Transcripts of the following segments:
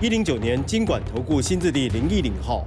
一零九年经管投顾新字第零一零号。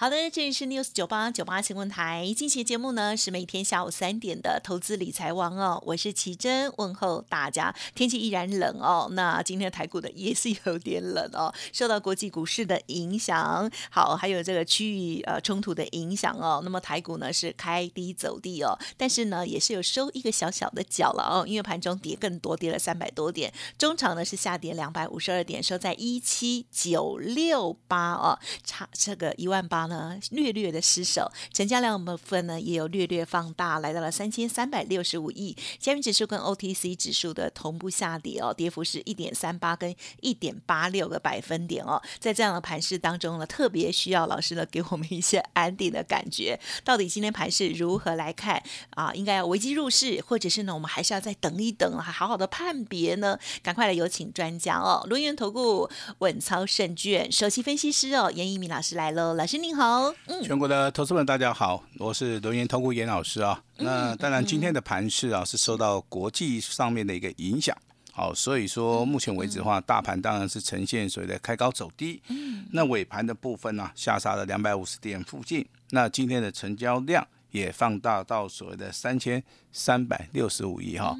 好的，这里是 News 九八九八新闻台，今期节目呢是每天下午三点的投资理财王哦，我是奇珍，问候大家。天气依然冷哦，那今天的台股的也是有点冷哦，受到国际股市的影响，好，还有这个区域呃冲突的影响哦。那么台股呢是开低走低哦，但是呢也是有收一个小小的脚了哦，因为盘中跌更多，跌了三百多点，中场呢是下跌两百五十二点，收在一七九六八哦，差这个一万八。呢，略略的失守，成交量部分呢也有略略放大，来到了三千三百六十五亿。加元指数跟 OTC 指数的同步下跌哦，跌幅是一点三八跟一点八六个百分点哦。在这样的盘势当中呢，特别需要老师呢给我们一些安定的感觉。到底今天盘势如何来看啊？应该要危机入市，或者是呢，我们还是要再等一等，还好好的判别呢？赶快来有请专家哦，轮源投顾稳操胜券首席分析师哦，严一鸣老师来了，老师您。好，全国的投资们大家好，我是轮研投顾严老师啊。那当然，今天的盘势啊是受到国际上面的一个影响，好，所以说目前为止的话，大盘当然是呈现所谓的开高走低。嗯，那尾盘的部分呢，下杀了两百五十点附近。那今天的成交量。也放大到所谓的三千三百六十五亿哈。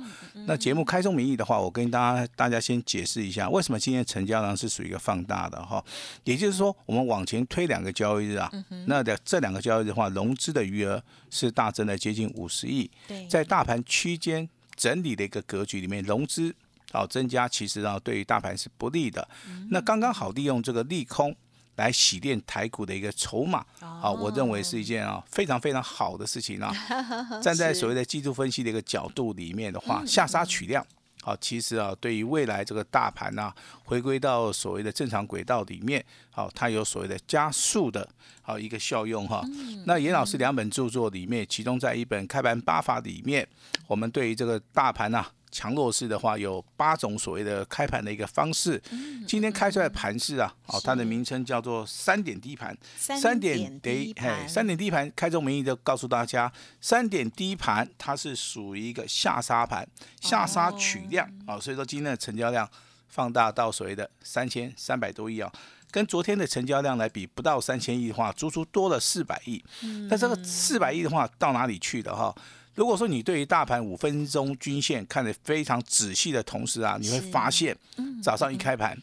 那节目开宗明义的话，我跟大家大家先解释一下，为什么今天成交量是属于一个放大的哈。也就是说，我们往前推两个交易日啊，那的这两个交易日的话，融资的余额是大增了接近五十亿。在大盘区间整理的一个格局里面，融资啊增加，其实啊对于大盘是不利的。那刚刚好利用这个利空。来洗练台股的一个筹码，啊，我认为是一件啊非常非常好的事情啊。站在所谓的技术分析的一个角度里面的话，下杀取量，好，其实啊对于未来这个大盘呐回归到所谓的正常轨道里面，好，它有所谓的加速的好一个效用哈。那严老师两本著作里面，其中在一本开盘八法里面，我们对于这个大盘呐。强弱势的话，有八种所谓的开盘的一个方式。今天开出来盘势啊，哦，它的名称叫做三点低盘。三点低哎，三点低盘，开宗明义就告诉大家，三点低盘它是属于一个下杀盘，下杀取量啊，所以说今天的成交量放大到所谓的三千三百多亿啊，跟昨天的成交量来比，不到三千亿的话，足足多了四百亿。那这个四百亿的话，到哪里去了哈？如果说你对于大盘五分钟均线看得非常仔细的同时啊，你会发现，早上一开盘，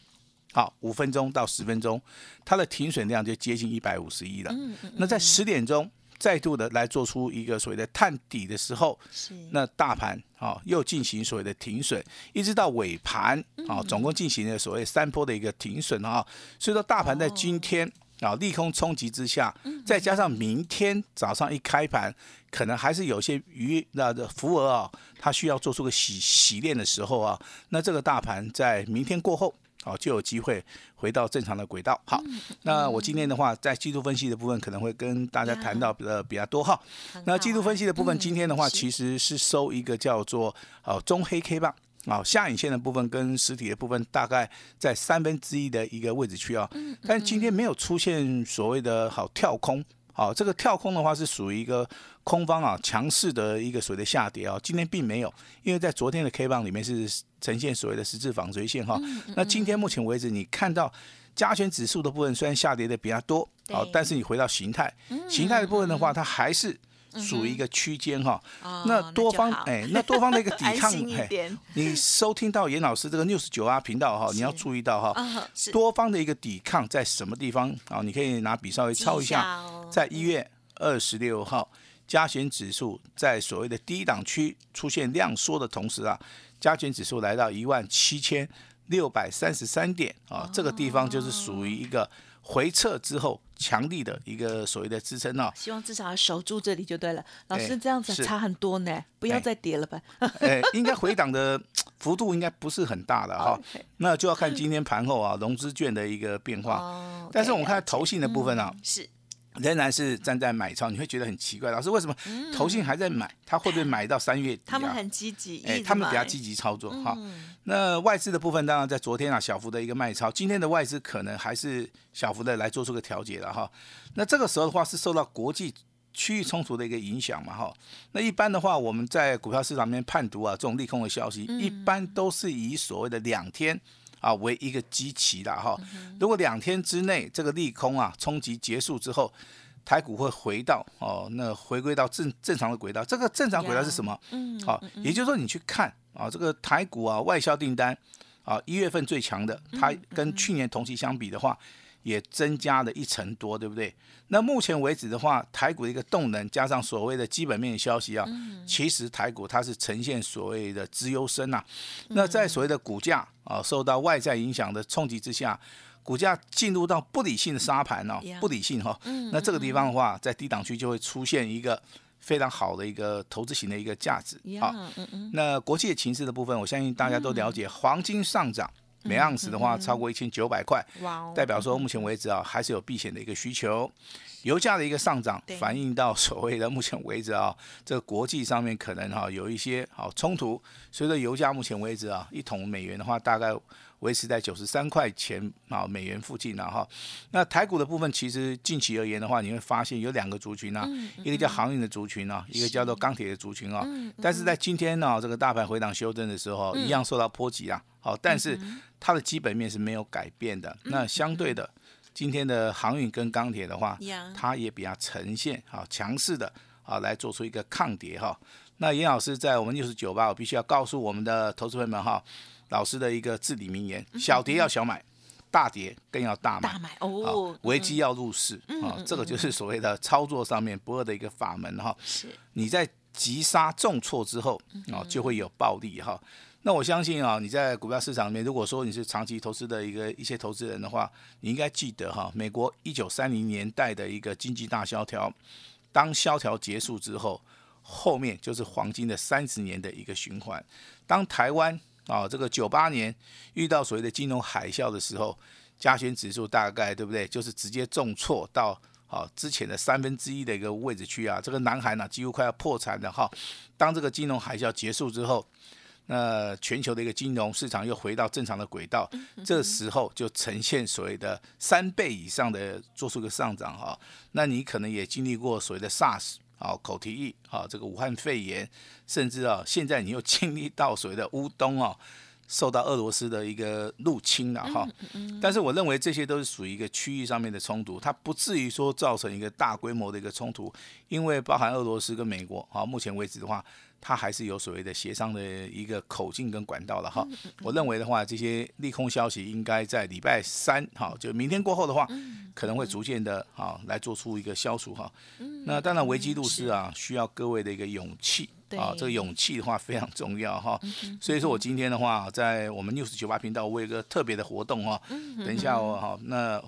好五分钟到十分钟，它的停损量就接近一百五十亿了。那在十点钟再度的来做出一个所谓的探底的时候，那大盘啊又进行所谓的停损，一直到尾盘啊，总共进行了所谓三波的一个停损啊。所以说大盘在今天。啊，利空冲击之下，再加上明天早上一开盘，可能还是有些余那的浮额啊，它需要做出个洗洗练的时候啊，那这个大盘在明天过后，啊，就有机会回到正常的轨道。好，那我今天的话，在季度分析的部分可能会跟大家谈到的比较多哈。那季度分析的部分，今天的话其实是收一个叫做呃中黑 K 棒。啊，下影线的部分跟实体的部分大概在三分之一的一个位置区啊，但今天没有出现所谓的好跳空，好，这个跳空的话是属于一个空方啊强势的一个所谓的下跌啊，今天并没有，因为在昨天的 K 棒里面是呈现所谓的十字纺锤线哈，那今天目前为止你看到加权指数的部分虽然下跌的比较多，好，但是你回到形态，形态的部分的话，它还是。属于一个区间哈，那多方哎，那多方的一个 抵抗，哎，你收听到严老师这个 news 九啊频道哈，你要注意到哈，多方的一个抵抗在什么地方啊？你可以拿笔稍微抄一下，在一月二十六号，加权指数在所谓的低档区出现量缩的同时啊，加权指数来到一万七千六百三十三点啊，这个地方就是属于一个。回撤之后强力的一个所谓的支撑哦。希望至少要守住这里就对了。老师哎这样子差很多呢，不要哎再跌了吧？哎，应该回档的幅度应该不是很大的哈、那就要看今天盘后啊融资券的一个变化。哦但是我们看投信的部分啊，嗯是仍然是站在买超，你会觉得很奇怪，老师为什么投信还在买？他会不会买到三月底、他们很积极，哎，一直买他们比较积极操作哈。嗯那外资的部分，当然在昨天啊小幅的一个卖超，今天的外资可能还是小幅的来做出个调节了哈。那这个时候的话是受到国际区域冲突的一个影响嘛哈。那一般的话，我们在股票市场里面判读啊这种利空的消息，嗯一般都是以所谓的两天。啊，为一个基期了哈，嗯如果两天之内这个利空啊冲击结束之后，台股会回到哦，那回归到正正常的轨道。这个正常轨道是什么？嗯，好、也就是说你去看啊，这个台股啊外销订单啊一月份最强的，它跟去年同期相比的话，也增加了一成多，对不对？那目前为止的话，台股的一个动能加上所谓的基本面的消息啊，其实台股它是呈现所谓的资优生呐、那在所谓的股价啊受到外在影响的冲击之下。股价进入到不理性的沙盘哦不理性哈、那这个地方的话，在低档区就会出现一个非常好的一个投资型的一个价值呀啊。，那国际的情势的部分，我相信大家都了解，黄金上涨每盎司的话超过一千九百块，代表说目前为止啊还是有避险的一个需求。油价的一个上涨，反映到所谓的目前为止啊，这个国际上面可能哈、有一些好冲突。随着油价目前为止啊，一桶美元的话大概维持在九十三块钱啊美元附近了哈。那台股的部分，其实近期而言的话，你会发现有两个族群啊，一个叫航运的族群啊，一个叫做钢铁的族群啊。但是在今天呢、这个大盘回档修正的时候，一样受到波及啊。好，但是它的基本面是没有改变的。那相对的，今天的航运跟钢铁的话，它也比较呈现啊强势的啊，来做出一个抗跌哈。那严老师在我们六十九吧，我必须要告诉我们的投资朋友们哈，老师的一个至理名言：小跌要小买，大跌更要大买大。买啊哦，，危机要入市啊，这个就是所谓的操作上面不二的一个法门哈。是你在急杀重挫之后啊，就会有暴利哈。那我相信啊，你在股票市场里面，如果说你是长期投资的一个一些投资人的话，你应该记得哈，美国一九三零年代的一个经济大萧条，当萧条结束之后，后面就是黄金的三十年的一个循环。当台湾啊这个九八年遇到所谓的金融海啸的时候，加权指数大概对不对？就是直接重挫到好之前的三分之一的一个位置去啊，这个南韩呢、几乎快要破产了哈。当这个金融海啸结束之后，那全球的一个金融市场又回到正常的轨道，这时候就呈现所谓的三倍以上的做出一个上涨哈。那你可能也经历过所谓的 SARS 啊、口蹄疫啊、这个武汉肺炎，甚至啊现在你又经历到所谓的乌东啊。受到俄罗斯的一个入侵了哈，但是我认为这些都是属于一个区域上面的冲突，它不至于说造成一个大规模的一个冲突，因为包含俄罗斯跟美国啊，目前为止的话，它还是有所谓的协商的一个口径跟管道了哈。我认为的话，这些利空消息应该在礼拜三哈，就明天过后的话，可能会逐渐的哈来做出一个消除哈。那当然危机入市啊，需要各位的一个勇气。啊，这个勇气的话非常重要哈，所以说我今天的话，在我们六十九八频道，我有一个特别的活动哈，等一下我哈，那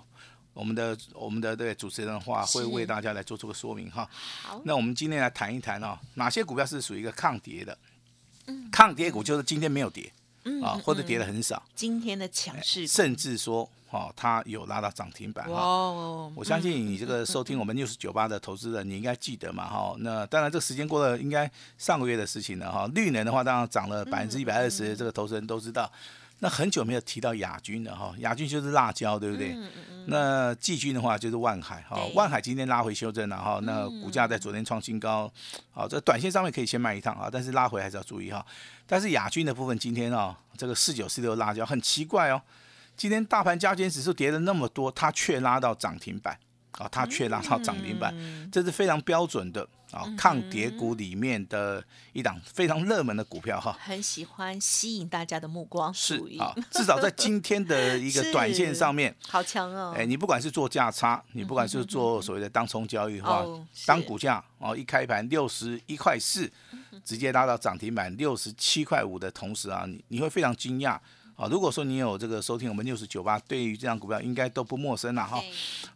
我们的我们的这个主持人的话，会为大家来做出个说明哈。好，那我们今天来谈一谈啊，哪些股票是属于一个抗跌的？抗跌股就是今天没有跌啊，或者跌的很少，今天的强势，甚至说哦，它有拉到涨停板哈。哦，我相信你这个收听我们六十九八的投资人，你应该记得嘛哈。那当然，这个时间过了，应该上个月的事情了哈。绿能的话，当然涨了百分之一百二十，这个投资人都知道。那很久没有提到亚军了哈，亚军就是辣椒，对不对？那季军的话就是万海哈对，万海今天拉回修正了哈，那股价在昨天创新高，好，这短线上面可以先卖一趟啊，但是拉回还是要注意哈。但是亚军的部分今天啊，这个四九四六辣椒很奇怪哦，今天大盘加权指数跌了那么多，它却拉到涨停板啊，它却拉到涨停板，这是非常标准的啊抗跌股里面的一档非常热门的股票哈。很喜欢吸引大家的目光，是啊，至少在今天的 一个短线上面，好强哦，哎，你不管是做价差，你不管是做所谓的当冲交易的话当股价哦一开盘六十一块四，直接拉到涨停板六十七块五的同时啊，你你会非常惊讶啊，如果说你有这个收听我们六十九八，对于这张股票应该都不陌生了哈，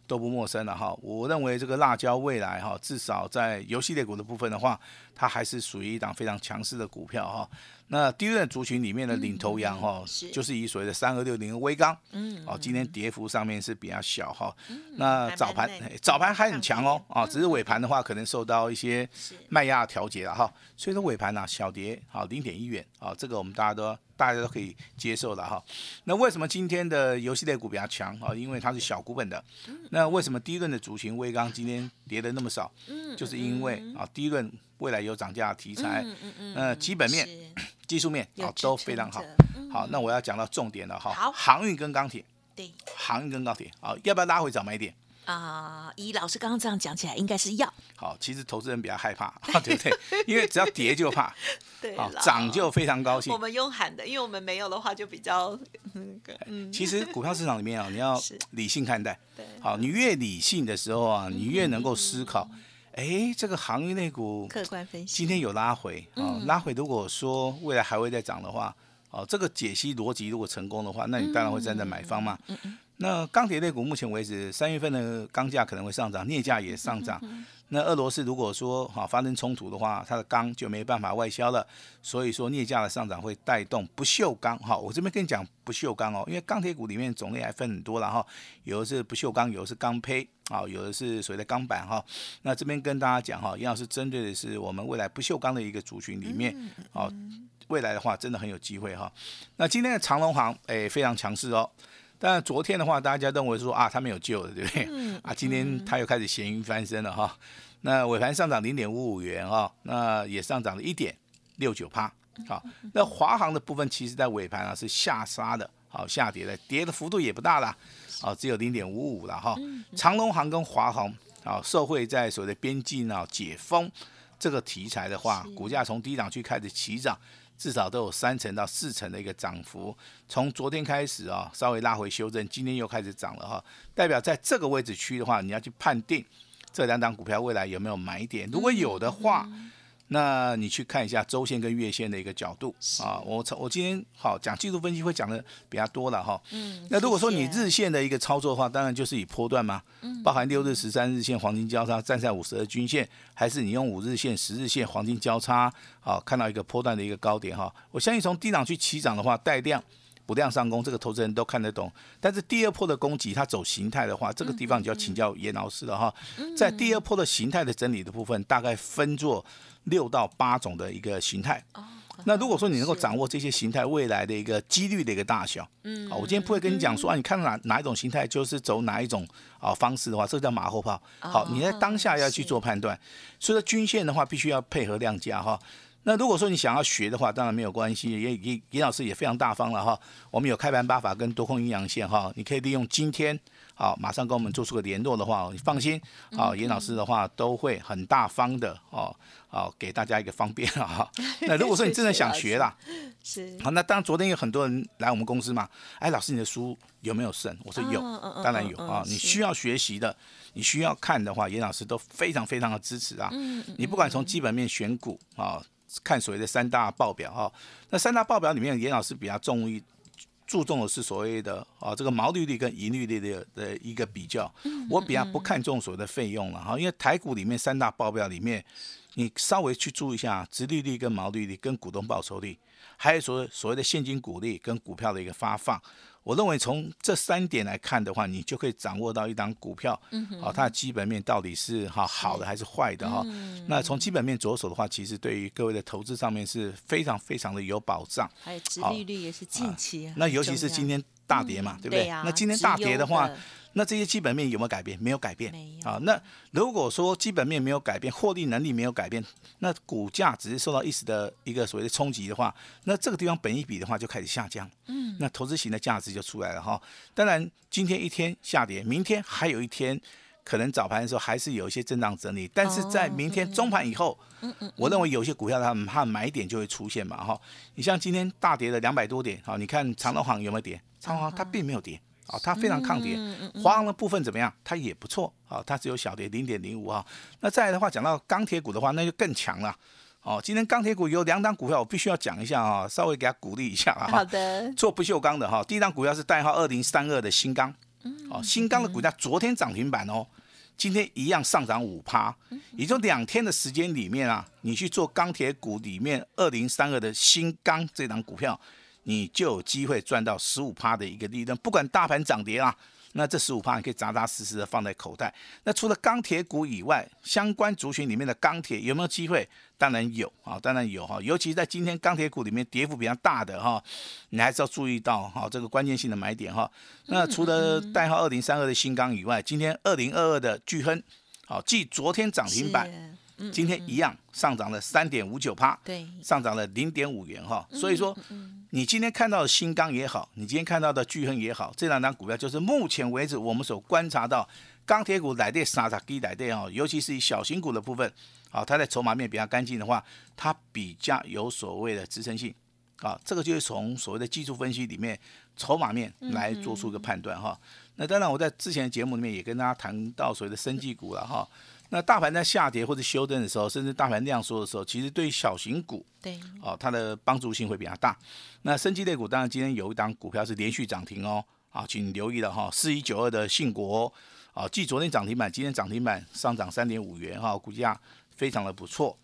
都不陌生了哈。我认为这个辣椒未来哈，至少在游戏类股的部分的话，它还是属于一档非常强势的股票哈。那第一轮族群里面的领头羊哈，是就是以所谓的三二六零微钢，嗯哦，今天跌幅上面是比较小哈。那早盘早盘还很强哦，上啊，只是尾盘的话可能受到一些卖压调节了哈，所以说尾盘呢、小跌好零点一元啊，这个我们大家都大家都可以接受的哈。那为什么今天的游戏类股比较强啊？因为它是小股本的。那为什么第一轮的族群微钢今天跌的那么少？嗯就是因为啊第一轮未来有涨价的题材，嗯嗯嗯呃基本面、技术面有啊都非常好好，那我要讲到重点了哈好，航运跟钢铁，对航运跟钢铁好，要不要拉回早买点？啊，以老师刚刚这样讲起来，应该是要好，其实投资人比较害怕，对不对？因为只要跌就怕，啊，对啦涨就非常高兴我。们用喊的，因为我们没有的话就比较嗯嗯其实股票市场里面啊，你要 理性看待。对好，你越理性的时候啊，你越能够思考。嗯哎，这个航运类股客观分析。今天有拉回啊，嗯拉回如果说未来还会再涨的话，哦，这个解析逻辑如果成功的话，那你当然会站在买方嘛。嗯那钢铁类股目前为止，三月份的钢价可能会上涨，镍价也上涨。嗯那俄罗斯如果说哈、发生冲突的话，它的钢就没办法外销了，所以说镍价的上涨会带动不锈钢。哈、我这边跟你讲不锈钢哦，因为钢铁股里面种类还分很多了哈，有的是不锈钢，有的是钢坯，啊，有的是所谓的钢板哈。那这边跟大家讲哈，杨老师针对的是我们未来不锈钢的一个族群里面，哦，未来的话真的很有机会哈。那今天的长隆行哎非常强势哦。但昨天的话，大家认为说啊，它没有救了，对不对？啊，今天它又开始咸鱼翻身了哈。那尾盘上涨零点五五元哈，那也上涨了一点六九趴。好，那华航的部分其实在尾盘啊是下杀的，好下跌的，跌的幅度也不大啦，啊只有零点五五了哈。长隆航跟华航啊受惠在所谓的边境啊解封这个题材的话，股价从低档区开始起涨。至少都有三成到四成的一个涨幅，从昨天开始啊，稍微拉回修正，今天又开始涨了哈，代表在这个位置区的话，你要去判定这两档股票未来有没有买点，如果有的话，那你去看一下周线跟月线的一个角度啊。我从我今天好讲技术分析会讲的比较多了哈。嗯那如果说你日线的一个操作的话，当然就是以波段嘛，包含六日、十三日线黄金交叉站在五十二均线，还是你用五日线、十日线黄金交叉，好看到一个波段的一个高点哈。我相信从低档去起涨的话，带量。不量上攻，这个投资人都看得懂。但是第二波的攻击，它走形态的话，这个地方你就要请教严老师了哈。在第二波的形态的整理的部分，大概分作六到八种的一个形态。哦那如果说你能够掌握，握这些形态未来的一个几率的一个大小，嗯好，我今天不会跟你讲说啊，你看到哪哪一种形态就是走哪一种啊方式的话，这个叫马后炮。好，你在当下要去做判断。所以说均线的话，必须要配合量价哈。那如果说你想要学的话，当然没有关系，也也严老师也非常大方了哈。我们有开盘八法跟多空阴阳线哈，你可以利用今天好马上跟我们做出个联络的话，你放心，好严老师的话都会很大方的哦，好给大家一个方便哈。那如果说你真的想学啦，是好，那当然昨天有很多人来我们公司嘛，哎，老师你的书有没有剩？我说有，当然有啊。你需要学习的，你需要看的话，严老师都非常非常的支持啊。嗯你不管从基本面选股啊，看所谓的三大报表哈、那三大报表里面，严老师比较重于注重的是所谓的啊这个毛利率跟盈利率的的一个比较。我比较不看重所谓的费用了哈，因为台股里面三大报表里面，你稍微去注意一下，殖利率跟毛利率跟股东报酬率，还有所谓所谓的现金股利跟股票的一个发放。我认为从这三点来看的话，你就可以掌握到一档股票，啊，它的基本面到底是哈好的还是坏的哈。那从基本面着手的话，其实对于各位的投资上面是非常非常的有保障。还有利率也是近期很那尤其是今天大跌嘛，对不对？那今天大跌的话的，那这些基本面有没有改变？没有改变啊。那如果说基本面没有改变，获利能力没有改变，那股价只是受到一时的一个所谓的冲击的话，那这个地方本一比的话就开始下降。嗯，那投资型的价值就出来了哈。当然，今天一天下跌，明天还有一天。可能早盘的时候还是有一些震荡整理，但是在明天中盘以后，我认为有些股票它它买点就会出现嘛哈。你像今天大跌了两百多点，好，你看长隆行有没有跌？长隆行它并没有跌，啊，它非常抗跌。华航的部分怎么样？它也不错，啊，它只有小跌零点零五啊。那再来的话，讲到钢铁股的话，那就更强了。哦，今天钢铁股有两档股票，我必须要讲一下啊，稍微给他鼓励一下啊。好的，做不锈钢的哈，第一档股票是代号二零三二的新钢，嗯哦，新钢的股价昨天涨停板哦，今天一样上涨五趴，嗯也就两天的时间里面啊，你去做钢铁股里面二零三二的新钢这档股票，你就有机会赚到十五趴的一个利润，不管大盘涨跌啊。那这十五趴你可以扎扎实实的放在口袋。那除了钢铁股以外，相关族群里面的钢铁有没有机会？当然有啊，当然有哈。尤其在今天钢铁股里面跌幅比较大的哈，你还是要注意到哈这个关键性的买点哈。那除了代号二零三二的新钢以外，今天二零二二的巨亨，好，继昨天涨停板，今天一样上涨了三点五九趴，对，上涨了零点五元哈。所以说。你今天看到的新钢也好，你今天看到的巨亨也好，这两张股票就是目前为止我们所观察到钢铁股来电杀杀低来电哦，尤其是以小型股的部分，啊，它在筹码面比较干净的话，它比较有所谓的支撑性，啊，这个就是从所谓的技术分析里面筹码面来做出一个判断哈。那当然我在之前的节目里面也跟大家谈到所谓的生技股了哈。那大盘在下跌或者修正的时候，甚至大盘量缩的时候，其实对于小型股对，哦，它的帮助性会比较大。那升级类股当然今天有一档股票是连续涨停哦，啊，请留意了哈，四一九二的信国啊，继昨天涨停板，今天涨停板上涨三点五元哈，股价非常的不错。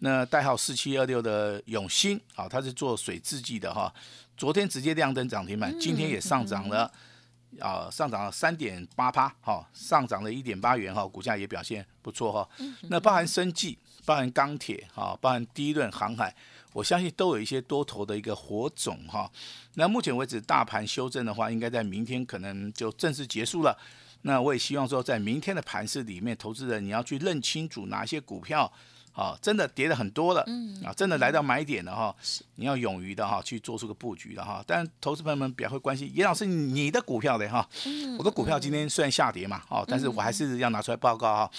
那代号四七二六的永兴啊，它是做水制剂的哈，昨天直接亮灯涨停板，今天也上涨了。啊，上涨了三点八趴，哈，上涨了一点八元，哈，股价也表现不错，哈。那包含生技、包含钢铁，哈，包含第一轮航海，我相信都有一些多头的一个火种，哈。那目前为止，大盘修正的话，应该在明天可能就正式结束了。那我也希望说，在明天的盘市里面，投资人你要去认清楚哪些股票。啊，真的跌的很多了，嗯，啊，真的来到买点了哈，你要勇于的哈去做出个布局的哈。但投资朋友们比较会关心，严老师你的股票的哈，我的股票今天虽然下跌嘛，哦，但是我还是要拿出来报告哈。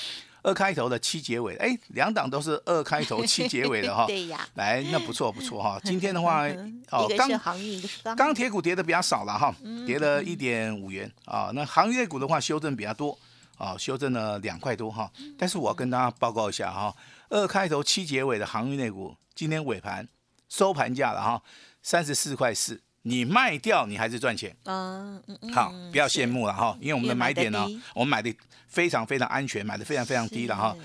二开头的七结尾，哎，两档都是二开头七结尾的哈。对呀，来，那不错不错哈。今天的话，哦，钢钢铁股跌的比较少了哈，跌了一点五元啊。那行业股的话修正比较多啊，修正了两块多哈。但是我要跟大家报告一下哈。二开头七结尾的航运类股，今天尾盘收盘价了哈，三十四块四，你卖掉你还是赚钱。嗯，好，不要羡慕了哈，因为我们的买点呢我们买的非常非常安全，买的非常非常低了哈。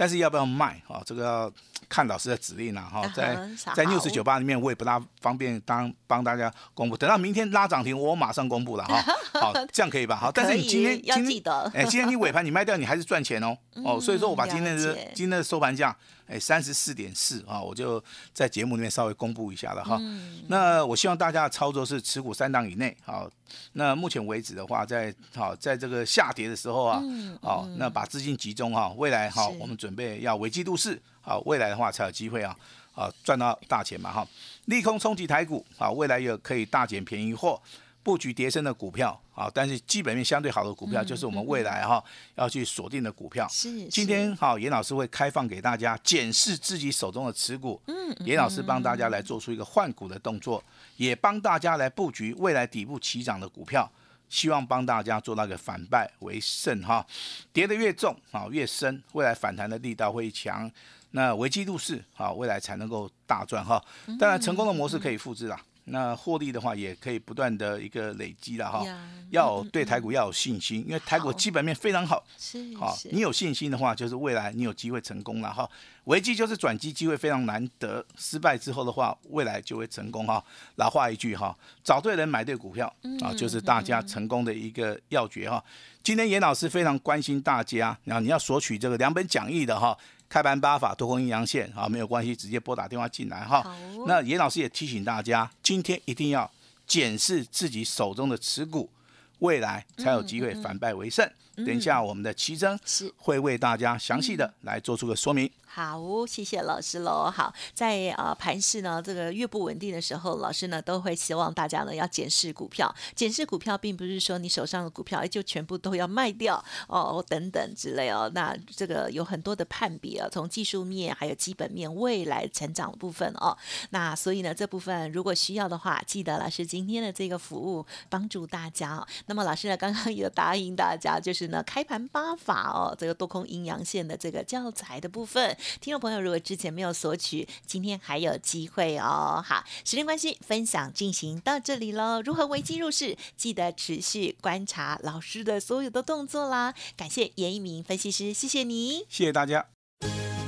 但是要不要卖啊？这个要看老师的指令了哈。在在六十九八里面，我也不大方便当帮大家公布。等到明天拉涨停，我马上公布了哈。好，这样可以吧？好，但是你今天要记得，哎，今天你尾盘你卖掉，你还是赚钱哦。哦，所以说我把今天的今天的收盘价，哎，三十四点四啊，我就在节目里面稍微公布一下了哈。那我希望大家的操作是持股三档以内。好，那目前为止的话，在好在这个下跌的时候啊，好，那把资金集中哈，未来哈，我们准备要危机入市，好，未来的话才有机会啊，啊，赚到大钱嘛哈。利空冲击台股，啊，未来有可以大捡便宜货。布局叠升的股票啊，但是基本面相对好的股票，就是我们未来哈要去锁定的股票。是，今天好，严老师会开放给大家检视自己手中的持股。嗯，严老师帮大家来做出一个换股的动作，也帮大家来布局未来底部起涨的股票，希望帮大家做那个反败为胜哈。跌得越重啊越深，未来反弹的力道会强。那危机入市啊，未来才能够大赚哈。当然，成功的模式可以复制啦。那获利的话，也可以不断的一个累积了哈。要对台股要有信心，因为台股基本面非常好。是，好，你有信心的话，就是未来你有机会成功了哈。危机就是转机，机会非常难得。失败之后的话，未来就会成功哈。老话一句哈，找对人买对股票啊，就是大家成功的一个要诀哈。今天严老师非常关心大家，然后你要索取这个两本讲义的哈。开盘八法多空阴阳线啊，没有关系，直接拨打电话进来哈。那严老师也提醒大家，今天一定要检视自己手中的持股，未来才有机会反败为胜。等一下，我们的奇珍是会为大家详细的来做出个说明。好，谢谢老师喽。好，在呃盘市呢这个越不稳定的时候，老师呢都会希望大家呢要检视股票。检视股票，并不是说你手上的股票就全部都要卖掉哦，等等之类哦。那这个有很多的判别啊，从技术面还有基本面、未来成长部分哦。那所以呢，这部分如果需要的话，记得老师今天的这个服务帮助大家。那么老师呢，刚刚有答应大家，就是呢开盘八法哦，这个多空阴阳线的这个教材的部分，听众朋友如果之前没有索取，今天还有机会哦。好，时间关系，分享进行到这里喽。如何危机入市，记得持续观察老师的所有的动作啦。感谢严一鸣分析师，谢谢你。谢谢大家。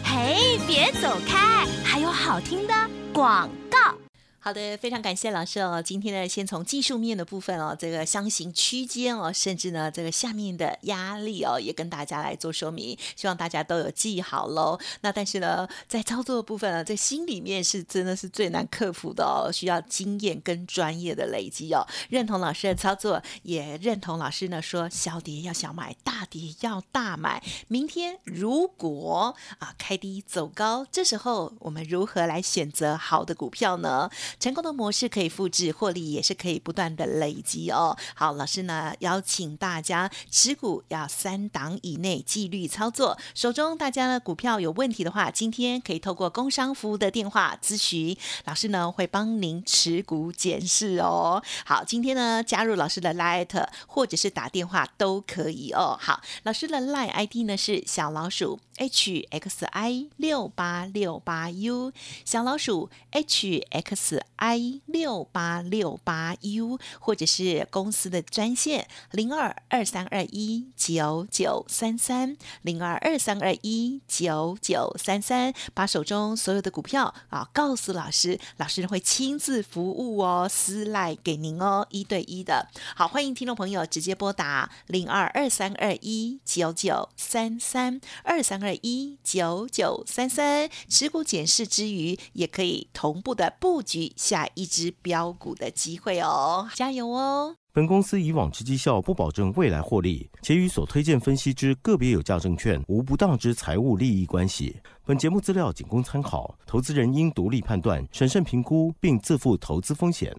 嘿，别走开，还有好听的广告。好的，非常感谢老师哦。今天呢，先从技术面的部分哦，这个箱型区间哦，甚至呢这个下面的压力哦，也跟大家来做说明，希望大家都有记好喽。那但是呢，在操作的部分呢，在心里面是真的是最难克服的哦，需要经验跟专业的累积哦。认同老师的操作，也认同老师呢说，小跌要小买，大跌要大买。明天如果啊开低走高，这时候我们如何来选择好的股票呢？成功的模式可以复制，获利也是可以不断的累积哦。好，老师呢邀请大家持股要三档以内，纪律操作。手中大家的股票有问题的话，今天可以透过工商服务的电话咨询，老师呢会帮您持股检视哦。好，今天呢加入老师的 Light 或者是打电话都可以哦。好，老师的 Light ID 呢是小老鼠 H X I 六八六八 U，小老鼠 H X。i 六八六八 u 或者是公司的专线零二二三二一九九三三零二二三二一九九三三，把手中所有的股票啊告诉老师，老师会亲自服务哦，私赖给您哦，一对一的。好，欢迎听众朋友直接拨打零二二三二一九九三三二三二二一九九三三，持股检视之余，也可以同步的布局。下一支标股的机会哦，加油哦！本公司以往之绩效不保证未来获利，且与所推荐分析之个别有价证券无不当之财务利益关系。本节目资料仅供参考，投资人应独立判断、审慎评估，并自负投资风险。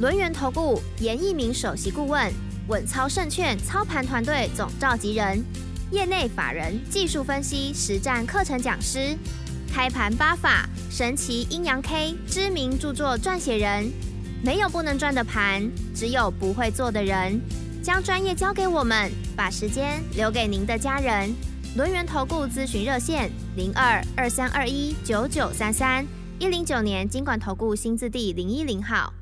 轮源投顾严一鸣首席顾问，稳操胜券操盘团队总召集人，业内法人技术分析实战课程讲师。开盘八法，神奇阴阳 K，知名著作撰写人，没有不能赚的盘，只有不会做的人。将专业交给我们，把时间留给您的家人。轮源投顾咨询热线：零二二三二一九九三三一零九年经管投顾新字第零一零号。